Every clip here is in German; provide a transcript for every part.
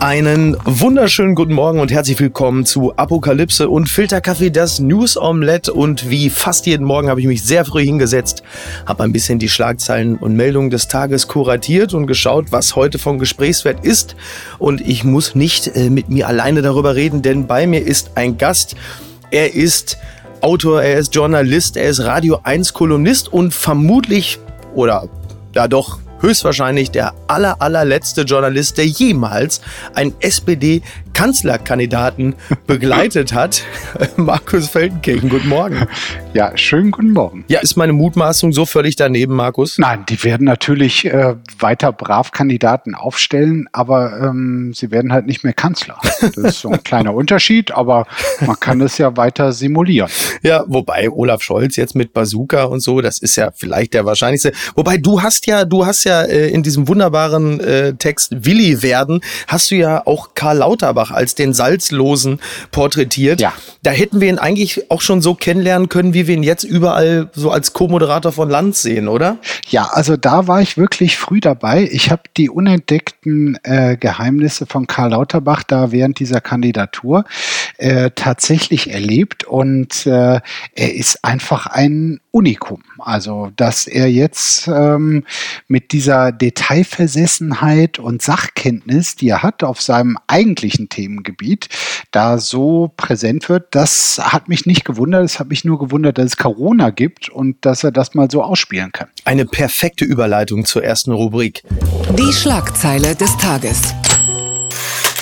Einen wunderschönen guten Morgen und herzlich willkommen zu Apokalypse und Filterkaffee, das News Omelette. Und wie fast jeden Morgen habe ich mich sehr früh hingesetzt, habe ein bisschen die Schlagzeilen und Meldungen des Tages kuratiert und geschaut, was heute von Gesprächswert ist. Und ich muss nicht äh, mit mir alleine darüber reden, denn bei mir ist ein Gast. Er ist Autor, er ist Journalist, er ist Radio 1 Kolumnist und vermutlich oder ja doch höchstwahrscheinlich der aller, allerletzte Journalist, der jemals einen SPD-Kanzlerkandidaten begleitet hat. Markus Feldenkirchen, guten Morgen. Ja, schönen guten Morgen. Ja, ist meine Mutmaßung so völlig daneben, Markus? Nein, die werden natürlich äh, weiter brav Kandidaten aufstellen, aber ähm, sie werden halt nicht mehr Kanzler. Das ist so ein kleiner Unterschied, aber man kann es ja weiter simulieren. Ja, wobei Olaf Scholz jetzt mit Bazooka und so, das ist ja vielleicht der wahrscheinlichste. Wobei du hast ja, du hast ja äh, in diesem wunderbaren äh, Text Willi werden, hast du ja auch Karl Lauterbach als den Salzlosen porträtiert. Ja. Da hätten wir ihn eigentlich auch schon so kennenlernen können, wie wir ihn jetzt überall so als Co-Moderator von Land sehen, oder? Ja, also da war ich wirklich früh dabei. Ich habe die unentdeckten äh, Geheimnisse von Karl Lauterbach da während dieser Kandidatur äh, tatsächlich erlebt und äh, er ist einfach ein Unikum. Also, dass er jetzt ähm, mit dieser Detailversessenheit und Sachkenntnis, die er hat auf seinem eigentlichen Themengebiet, da so präsent wird, das hat mich nicht gewundert. Es hat mich nur gewundert, dass es Corona gibt und dass er das mal so ausspielen kann. Eine perfekte Überleitung zur ersten Rubrik. Die Schlagzeile des Tages.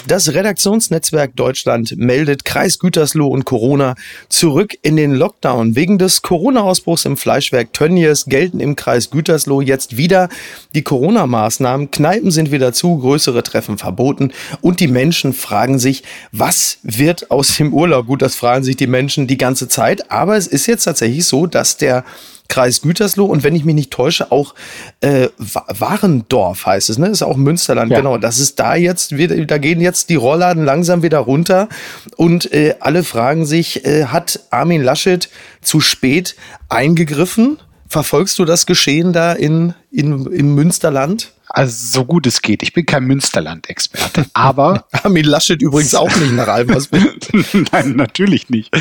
Das Redaktionsnetzwerk Deutschland meldet Kreis Gütersloh und Corona zurück in den Lockdown. Wegen des Corona-Ausbruchs im Fleischwerk Tönnies gelten im Kreis Gütersloh jetzt wieder die Corona-Maßnahmen. Kneipen sind wieder zu, größere Treffen verboten und die Menschen fragen sich, was wird aus dem Urlaub? Gut, das fragen sich die Menschen die ganze Zeit, aber es ist jetzt tatsächlich so, dass der Kreis Gütersloh und wenn ich mich nicht täusche, auch äh, Warendorf heißt es, ne? Ist auch Münsterland, ja. genau. Das ist da jetzt, wieder, da gehen jetzt die Rollladen langsam wieder runter und äh, alle fragen sich, äh, hat Armin Laschet zu spät eingegriffen? Verfolgst du das Geschehen da in, in, im Münsterland? Also so gut es geht. Ich bin kein Münsterland-Experte, aber Armin Laschet übrigens auch nicht nach allem, was Nein, natürlich nicht.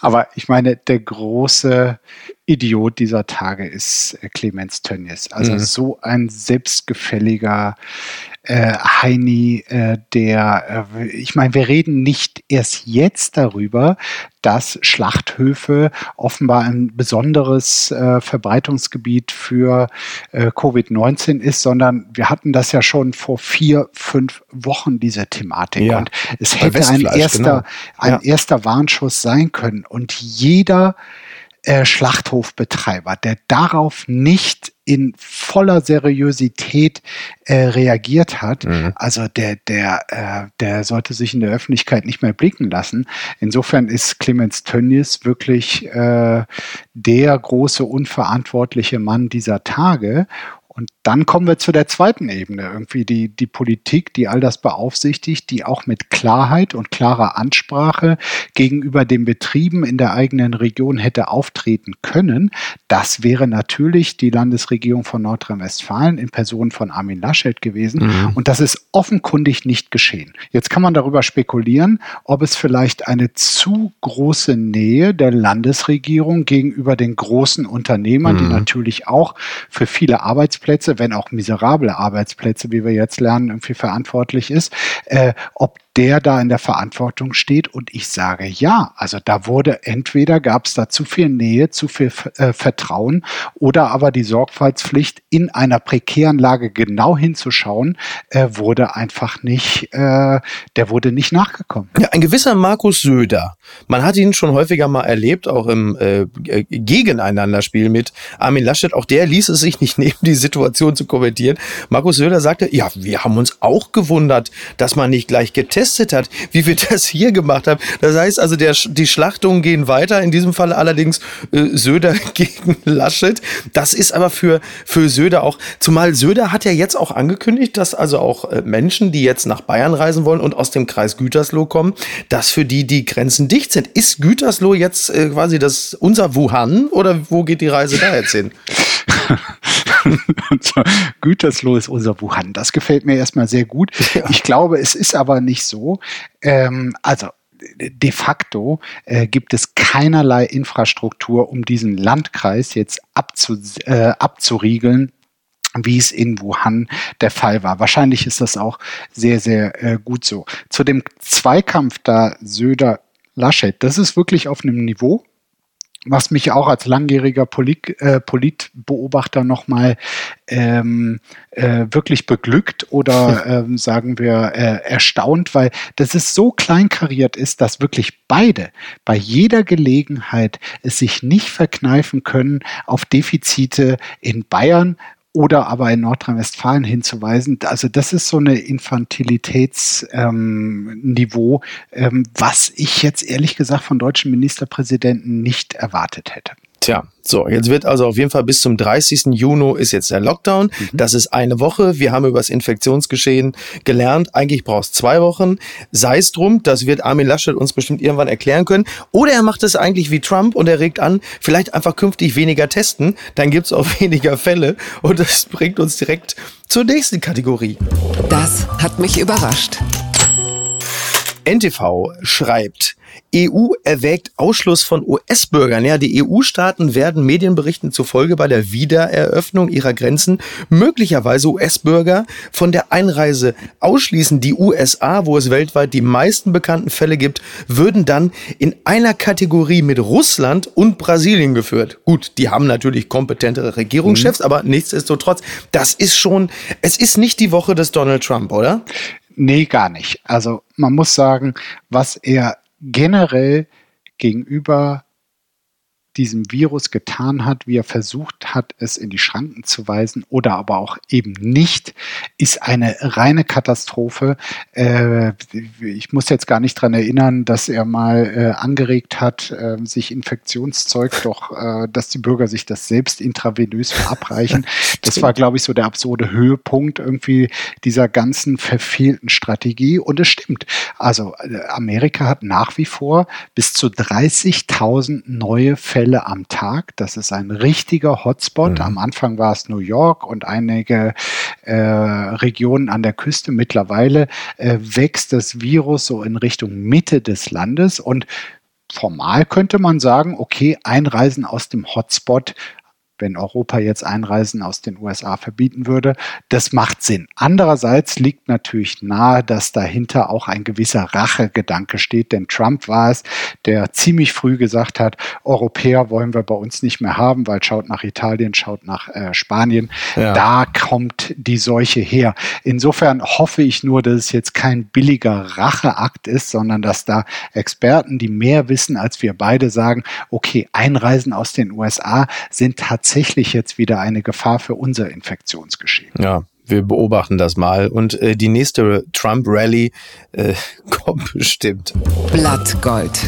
Aber ich meine, der große Idiot dieser Tage ist äh, Clemens Tönnies. Also mhm. so ein selbstgefälliger äh, Heini, äh, der, äh, ich meine, wir reden nicht erst jetzt darüber, dass Schlachthöfe offenbar ein besonderes äh, Verbreitungsgebiet für äh, Covid-19 ist, sondern wir hatten das ja schon vor vier, fünf Wochen, diese Thematik. Ja. Und es hätte ein erster, genau. ein ja. erster Warnschuss sein können. Und jeder äh, Schlachthofbetreiber, der darauf nicht in voller Seriosität äh, reagiert hat, mhm. also der, der, äh, der sollte sich in der Öffentlichkeit nicht mehr blicken lassen. Insofern ist Clemens Tönnies wirklich äh, der große unverantwortliche Mann dieser Tage. Und dann kommen wir zu der zweiten Ebene, irgendwie die, die Politik, die all das beaufsichtigt, die auch mit Klarheit und klarer Ansprache gegenüber den Betrieben in der eigenen Region hätte auftreten können. Das wäre natürlich die Landesregierung von Nordrhein-Westfalen in Person von Armin Laschet gewesen. Mhm. Und das ist offenkundig nicht geschehen. Jetzt kann man darüber spekulieren, ob es vielleicht eine zu große Nähe der Landesregierung gegenüber den großen Unternehmern, mhm. die natürlich auch für viele Arbeitsplätze wenn auch miserable Arbeitsplätze, wie wir jetzt lernen, irgendwie verantwortlich ist, äh, ob der da in der Verantwortung steht. Und ich sage ja. Also da wurde entweder gab es da zu viel Nähe, zu viel äh, Vertrauen oder aber die Sorgfaltspflicht in einer prekären Lage genau hinzuschauen, äh, wurde einfach nicht, äh, der wurde nicht nachgekommen. Ja, ein gewisser Markus Söder. Man hat ihn schon häufiger mal erlebt, auch im äh, Gegeneinanderspiel mit Armin Laschet. Auch der ließ es sich nicht nehmen, die Situation Situation zu kommentieren. Markus Söder sagte, ja, wir haben uns auch gewundert, dass man nicht gleich getestet hat, wie wir das hier gemacht haben. Das heißt also, der, die Schlachtungen gehen weiter. In diesem Fall allerdings äh, Söder gegen Laschet. Das ist aber für, für Söder auch, zumal Söder hat ja jetzt auch angekündigt, dass also auch äh, Menschen, die jetzt nach Bayern reisen wollen und aus dem Kreis Gütersloh kommen, dass für die die Grenzen dicht sind. Ist Gütersloh jetzt äh, quasi das unser Wuhan oder wo geht die Reise da jetzt hin? Gütersloh ist unser Wuhan. Das gefällt mir erstmal sehr gut. Ja. Ich glaube, es ist aber nicht so. Ähm, also de facto äh, gibt es keinerlei Infrastruktur, um diesen Landkreis jetzt abzu, äh, abzuriegeln wie es in Wuhan der Fall war. Wahrscheinlich ist das auch sehr, sehr äh, gut so. Zu dem Zweikampf da Söder Laschet, das ist wirklich auf einem Niveau, was mich auch als langjähriger Polit, äh, Politbeobachter nochmal ähm, äh, wirklich beglückt oder ähm, sagen wir äh, erstaunt, weil das ist so kleinkariert ist, dass wirklich beide bei jeder Gelegenheit es sich nicht verkneifen können, auf Defizite in Bayern oder aber in Nordrhein-Westfalen hinzuweisen. Also das ist so eine Infantilitätsniveau, ähm, ähm, was ich jetzt ehrlich gesagt von deutschen Ministerpräsidenten nicht erwartet hätte. Tja, so, jetzt wird also auf jeden Fall bis zum 30. Juni ist jetzt der Lockdown. Mhm. Das ist eine Woche. Wir haben über das Infektionsgeschehen gelernt. Eigentlich brauchst zwei Wochen. Sei es drum, das wird Armin Laschet uns bestimmt irgendwann erklären können. Oder er macht es eigentlich wie Trump und er regt an, vielleicht einfach künftig weniger testen. Dann gibt's auch weniger Fälle. Und das bringt uns direkt zur nächsten Kategorie. Das hat mich überrascht. NTV schreibt, EU erwägt Ausschluss von US-Bürgern. Ja, die EU-Staaten werden Medienberichten zufolge bei der Wiedereröffnung ihrer Grenzen möglicherweise US-Bürger von der Einreise ausschließen. Die USA, wo es weltweit die meisten bekannten Fälle gibt, würden dann in einer Kategorie mit Russland und Brasilien geführt. Gut, die haben natürlich kompetentere Regierungschefs, mhm. aber nichtsdestotrotz, das ist schon, es ist nicht die Woche des Donald Trump, oder? Nee, gar nicht. Also man muss sagen, was er generell gegenüber diesem Virus getan hat, wie er versucht hat, es in die Schranken zu weisen oder aber auch eben nicht, ist eine reine Katastrophe. Äh, ich muss jetzt gar nicht dran erinnern, dass er mal äh, angeregt hat, äh, sich Infektionszeug doch, äh, dass die Bürger sich das selbst intravenös verabreichen. Das war, glaube ich, so der absurde Höhepunkt irgendwie dieser ganzen verfehlten Strategie. Und es stimmt. Also äh, Amerika hat nach wie vor bis zu 30.000 neue Fälle Fälle am Tag. Das ist ein richtiger Hotspot. Mhm. Am Anfang war es New York und einige äh, Regionen an der Küste. Mittlerweile äh, wächst das Virus so in Richtung Mitte des Landes und formal könnte man sagen, okay, Einreisen aus dem Hotspot wenn Europa jetzt Einreisen aus den USA verbieten würde. Das macht Sinn. Andererseits liegt natürlich nahe, dass dahinter auch ein gewisser Rachegedanke steht, denn Trump war es, der ziemlich früh gesagt hat, Europäer wollen wir bei uns nicht mehr haben, weil schaut nach Italien, schaut nach äh, Spanien. Ja. Da kommt die Seuche her. Insofern hoffe ich nur, dass es jetzt kein billiger Racheakt ist, sondern dass da Experten, die mehr wissen als wir beide, sagen, okay, Einreisen aus den USA sind tatsächlich tatsächlich jetzt wieder eine Gefahr für unser Infektionsgeschehen. Ja, wir beobachten das mal und äh, die nächste Trump-Rally äh, kommt bestimmt. Blattgold.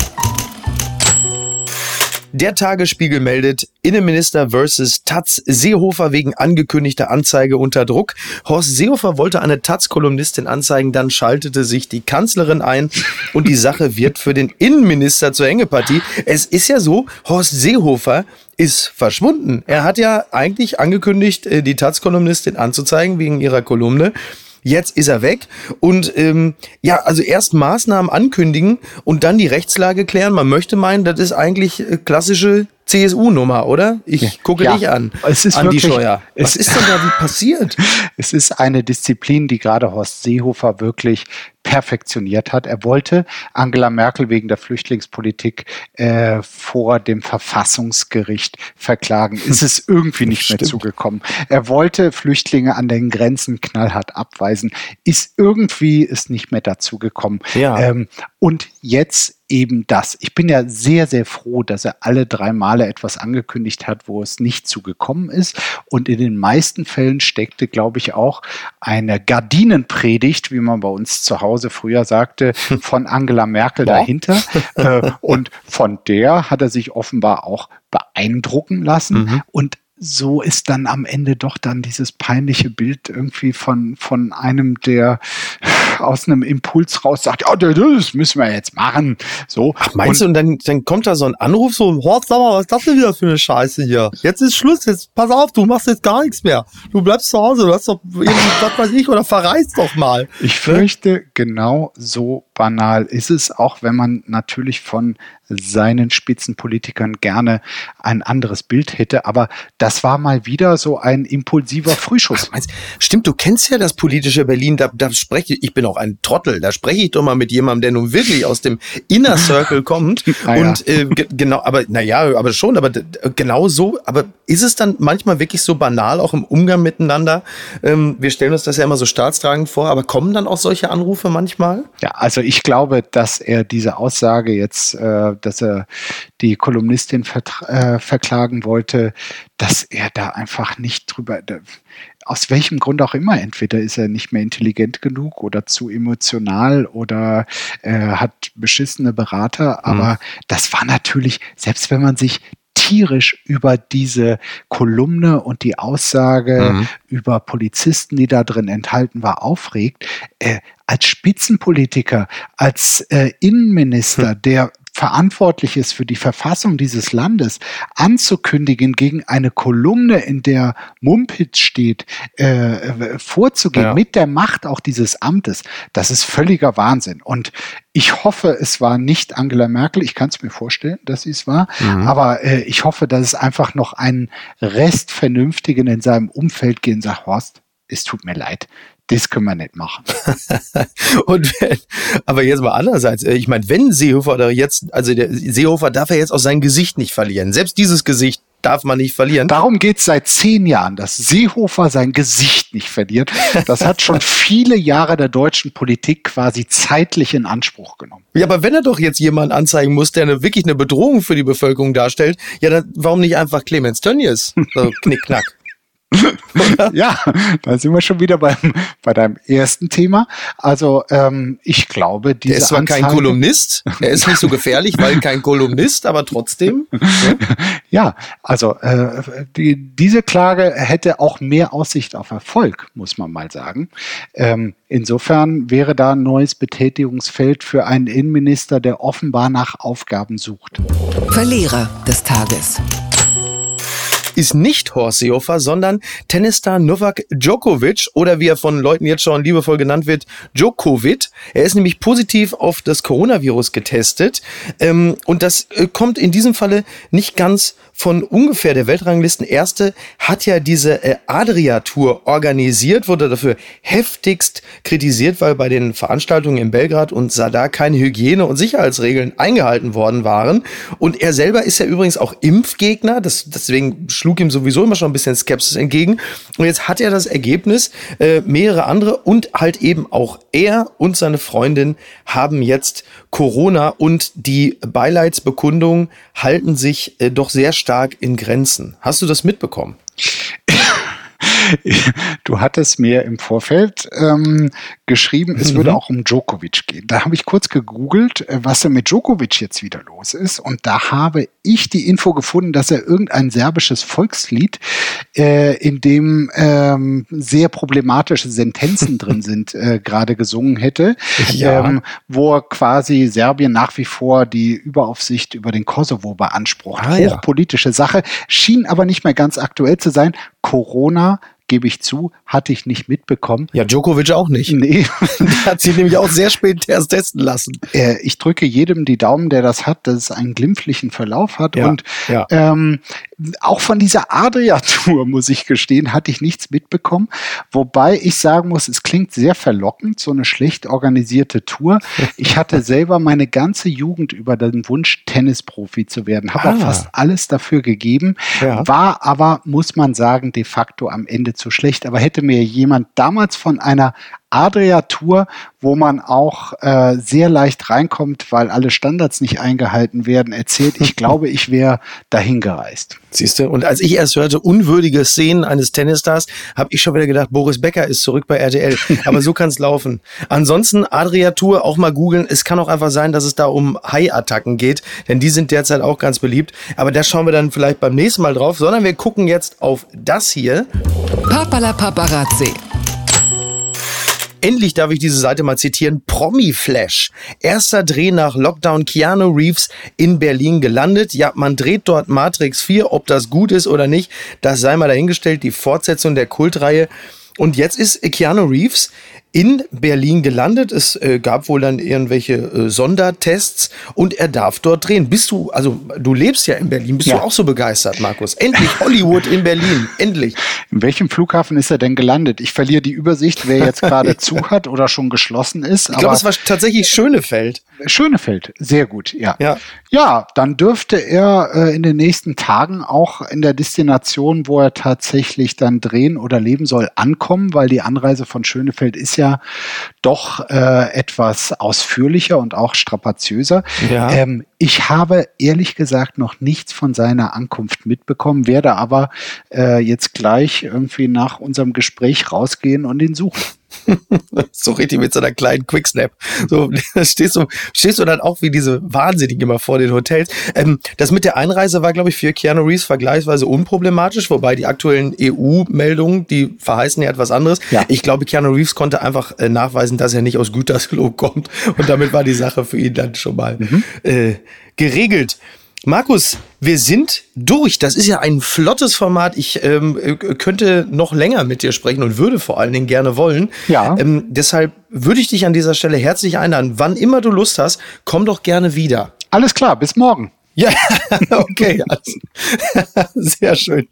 Der Tagesspiegel meldet, Innenminister versus Taz Seehofer wegen angekündigter Anzeige unter Druck. Horst Seehofer wollte eine Taz-Kolumnistin anzeigen, dann schaltete sich die Kanzlerin ein und die Sache wird für den Innenminister zur Hängepartie. Es ist ja so, Horst Seehofer ist verschwunden. Er hat ja eigentlich angekündigt, äh, die Taz-Kolumnistin anzuzeigen wegen ihrer Kolumne. Jetzt ist er weg. Und ähm, ja, also erst Maßnahmen ankündigen und dann die Rechtslage klären. Man möchte meinen, das ist eigentlich äh, klassische CSU-Nummer, oder? Ich ja. gucke ja. dich an. Es ist an wirklich, die Steuer. Was ist denn da passiert? Es ist eine Disziplin, die gerade Horst Seehofer wirklich perfektioniert hat. Er wollte Angela Merkel wegen der Flüchtlingspolitik äh, vor dem Verfassungsgericht verklagen. Ist es irgendwie nicht Stimmt. mehr zugekommen. Er wollte Flüchtlinge an den Grenzen knallhart abweisen. Ist irgendwie ist nicht mehr dazu gekommen. Ja. Ähm, und jetzt eben das. Ich bin ja sehr, sehr froh, dass er alle drei Male etwas angekündigt hat, wo es nicht zugekommen ist. Und in den meisten Fällen steckte, glaube ich, auch eine Gardinenpredigt, wie man bei uns zu Hause früher sagte, von Angela Merkel Boah. dahinter. Äh, und von der hat er sich offenbar auch beeindrucken lassen. Mhm. Und so ist dann am Ende doch dann dieses peinliche Bild irgendwie von, von einem, der aus einem Impuls raus sagt, ja, das müssen wir jetzt machen. So. Ach, meinst und, du, und dann, dann kommt da so ein Anruf, so, Horst, sag mal, was ist das denn wieder für eine Scheiße hier? Jetzt ist Schluss, jetzt pass auf, du machst jetzt gar nichts mehr. Du bleibst zu Hause, du hast doch irgendwie, was weiß ich, oder verreist doch mal. Ich fürchte, genau so banal ist es, auch wenn man natürlich von seinen Spitzenpolitikern gerne ein anderes Bild hätte. Aber das war mal wieder so ein impulsiver Frühschuss. Ach, stimmt, du kennst ja das politische Berlin. Da, da spreche ich, ich bin auch ein Trottel. Da spreche ich doch mal mit jemandem, der nun wirklich aus dem Inner Circle kommt. ah, ja. Und äh, genau, aber naja, aber schon, aber genau so. Aber ist es dann manchmal wirklich so banal, auch im Umgang miteinander? Ähm, wir stellen uns das ja immer so staatstragend vor, aber kommen dann auch solche Anrufe manchmal? Ja, also ich glaube, dass er diese Aussage jetzt äh, dass er die Kolumnistin äh, verklagen wollte, dass er da einfach nicht drüber, aus welchem Grund auch immer, entweder ist er nicht mehr intelligent genug oder zu emotional oder äh, hat beschissene Berater, aber mhm. das war natürlich, selbst wenn man sich tierisch über diese Kolumne und die Aussage mhm. über Polizisten, die da drin enthalten war, aufregt. Äh, als Spitzenpolitiker, als äh, Innenminister, der verantwortlich ist für die Verfassung dieses Landes, anzukündigen, gegen eine Kolumne, in der Mumpitz steht, äh, vorzugehen, ja. mit der Macht auch dieses Amtes, das ist völliger Wahnsinn. Und ich hoffe, es war nicht Angela Merkel. Ich kann es mir vorstellen, dass sie es war. Mhm. Aber äh, ich hoffe, dass es einfach noch einen Rest Vernünftigen in seinem Umfeld gehen sagt, Horst, es tut mir leid das können wir nicht machen. und wenn, aber jetzt mal andererseits, äh, ich meine, wenn Seehofer da jetzt, also der Seehofer darf er jetzt auch sein Gesicht nicht verlieren. Selbst dieses Gesicht darf man nicht verlieren. Darum geht es seit zehn Jahren, dass Seehofer sein Gesicht nicht verliert. Das hat schon viele Jahre der deutschen Politik quasi zeitlich in Anspruch genommen. Ja, aber wenn er doch jetzt jemanden anzeigen muss, der eine, wirklich eine Bedrohung für die Bevölkerung darstellt, ja, dann warum nicht einfach Clemens Tönnies? So, knick, ja, da sind wir schon wieder beim, bei deinem ersten Thema. Also ähm, ich glaube, diese Der ist zwar Anzeige, kein Kolumnist, er ist nicht so gefährlich, weil kein Kolumnist, aber trotzdem. Ja, ja also äh, die, diese Klage hätte auch mehr Aussicht auf Erfolg, muss man mal sagen. Ähm, insofern wäre da ein neues Betätigungsfeld für einen Innenminister, der offenbar nach Aufgaben sucht. Verlierer des Tages ist nicht Horst Seehofer, sondern Tennisstar Novak Djokovic oder wie er von Leuten jetzt schon liebevoll genannt wird, Djokovic. Er ist nämlich positiv auf das Coronavirus getestet ähm, und das äh, kommt in diesem Falle nicht ganz von ungefähr der Weltranglisten Erste hat ja diese äh, Adria-Tour organisiert, wurde dafür heftigst kritisiert, weil bei den Veranstaltungen in Belgrad und Sadar keine Hygiene- und Sicherheitsregeln eingehalten worden waren. Und er selber ist ja übrigens auch Impfgegner, das, deswegen schlug ihm sowieso immer schon ein bisschen Skepsis entgegen. Und jetzt hat er das Ergebnis, äh, mehrere andere und halt eben auch er und seine Freundin haben jetzt Corona und die Beileidsbekundungen halten sich äh, doch sehr stark in Grenzen. Hast du das mitbekommen? du hattest mir im Vorfeld ähm, geschrieben, es mhm. würde auch um Djokovic gehen. Da habe ich kurz gegoogelt, äh, was denn mit Djokovic jetzt wieder los ist. Und da habe ich die Info gefunden, dass er irgendein serbisches Volkslied, äh, in dem ähm, sehr problematische Sentenzen drin sind, äh, gerade gesungen hätte, ja. ähm, wo er quasi Serbien nach wie vor die Überaufsicht über den Kosovo beansprucht. Ah, Hochpolitische ja. Sache, schien aber nicht mehr ganz aktuell zu sein. Corona gebe ich zu, hatte ich nicht mitbekommen. Ja, Djokovic auch nicht. Nee. hat sie nämlich auch sehr spät erst testen lassen. Äh, ich drücke jedem die Daumen, der das hat, dass es einen glimpflichen Verlauf hat. Ja, und ja. Ähm, auch von dieser Adria-Tour, muss ich gestehen, hatte ich nichts mitbekommen. Wobei ich sagen muss, es klingt sehr verlockend, so eine schlecht organisierte Tour. Ich hatte selber meine ganze Jugend über den Wunsch, Tennisprofi zu werden. Habe ah. auch fast alles dafür gegeben. Ja. War aber, muss man sagen, de facto am Ende zu schlecht. Aber hätte mir jemand damals von einer Adria Tour, wo man auch äh, sehr leicht reinkommt, weil alle Standards nicht eingehalten werden, erzählt, ich glaube, ich wäre dahin gereist. Siehst du, und als ich erst hörte, unwürdige Szenen eines Tennisstars, habe ich schon wieder gedacht, Boris Becker ist zurück bei RTL. Aber so kann es laufen. Ansonsten Adria Tour auch mal googeln. Es kann auch einfach sein, dass es da um Hai-Attacken geht, denn die sind derzeit auch ganz beliebt. Aber da schauen wir dann vielleicht beim nächsten Mal drauf, sondern wir gucken jetzt auf das hier. Papala Paparazzi. Endlich darf ich diese Seite mal zitieren. Promi Flash. Erster Dreh nach Lockdown Keanu Reeves in Berlin gelandet. Ja, man dreht dort Matrix 4. Ob das gut ist oder nicht, das sei mal dahingestellt. Die Fortsetzung der Kultreihe. Und jetzt ist Keanu Reeves in Berlin gelandet. Es äh, gab wohl dann irgendwelche äh, Sondertests und er darf dort drehen. Bist du, also du lebst ja in Berlin, bist ja. du auch so begeistert, Markus? Endlich Hollywood in Berlin, endlich. In welchem Flughafen ist er denn gelandet? Ich verliere die Übersicht, wer jetzt gerade zu hat oder schon geschlossen ist. Ich glaube, es war tatsächlich Schönefeld. Schönefeld, sehr gut, ja. Ja, ja dann dürfte er äh, in den nächsten Tagen auch in der Destination, wo er tatsächlich dann drehen oder leben soll, ankommen, weil die Anreise von Schönefeld ist ja doch äh, etwas ausführlicher und auch strapaziöser. Ja. Ähm, ich habe ehrlich gesagt noch nichts von seiner Ankunft mitbekommen, werde aber äh, jetzt gleich irgendwie nach unserem Gespräch rausgehen und ihn suchen. so richtig mit so einer kleinen Quicksnap. So stehst du, stehst du dann auch wie diese Wahnsinnigen immer vor den Hotels. Ähm, das mit der Einreise war, glaube ich, für Keanu Reeves vergleichsweise unproblematisch, wobei die aktuellen EU-Meldungen, die verheißen ja etwas anderes. Ja. Ich glaube, Keanu Reeves konnte einfach äh, nachweisen, dass er nicht aus Gütersloh kommt. Und damit war die Sache für ihn dann schon mal mhm. äh, geregelt. Markus, wir sind durch. Das ist ja ein flottes Format. Ich ähm, äh, könnte noch länger mit dir sprechen und würde vor allen Dingen gerne wollen. Ja. Ähm, deshalb würde ich dich an dieser Stelle herzlich einladen. Wann immer du Lust hast, komm doch gerne wieder. Alles klar, bis morgen. Ja, okay. Sehr schön.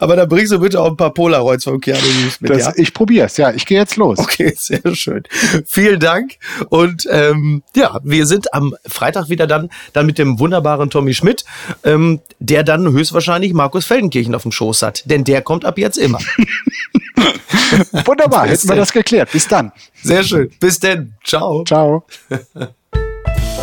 Aber da bringst du bitte auch ein paar Polaroids von Keanu Reeves mit, das, ja? Ich probier's, ja. Ich gehe jetzt los. Okay, sehr schön. Vielen Dank. Und ähm, ja, wir sind am Freitag wieder dann, dann mit dem wunderbaren Tommy Schmidt, ähm, der dann höchstwahrscheinlich Markus Feldenkirchen auf dem Schoß hat. Denn der kommt ab jetzt immer. Wunderbar, hätten wir das geklärt. Bis dann. Sehr schön. Bis denn. Ciao. Ciao.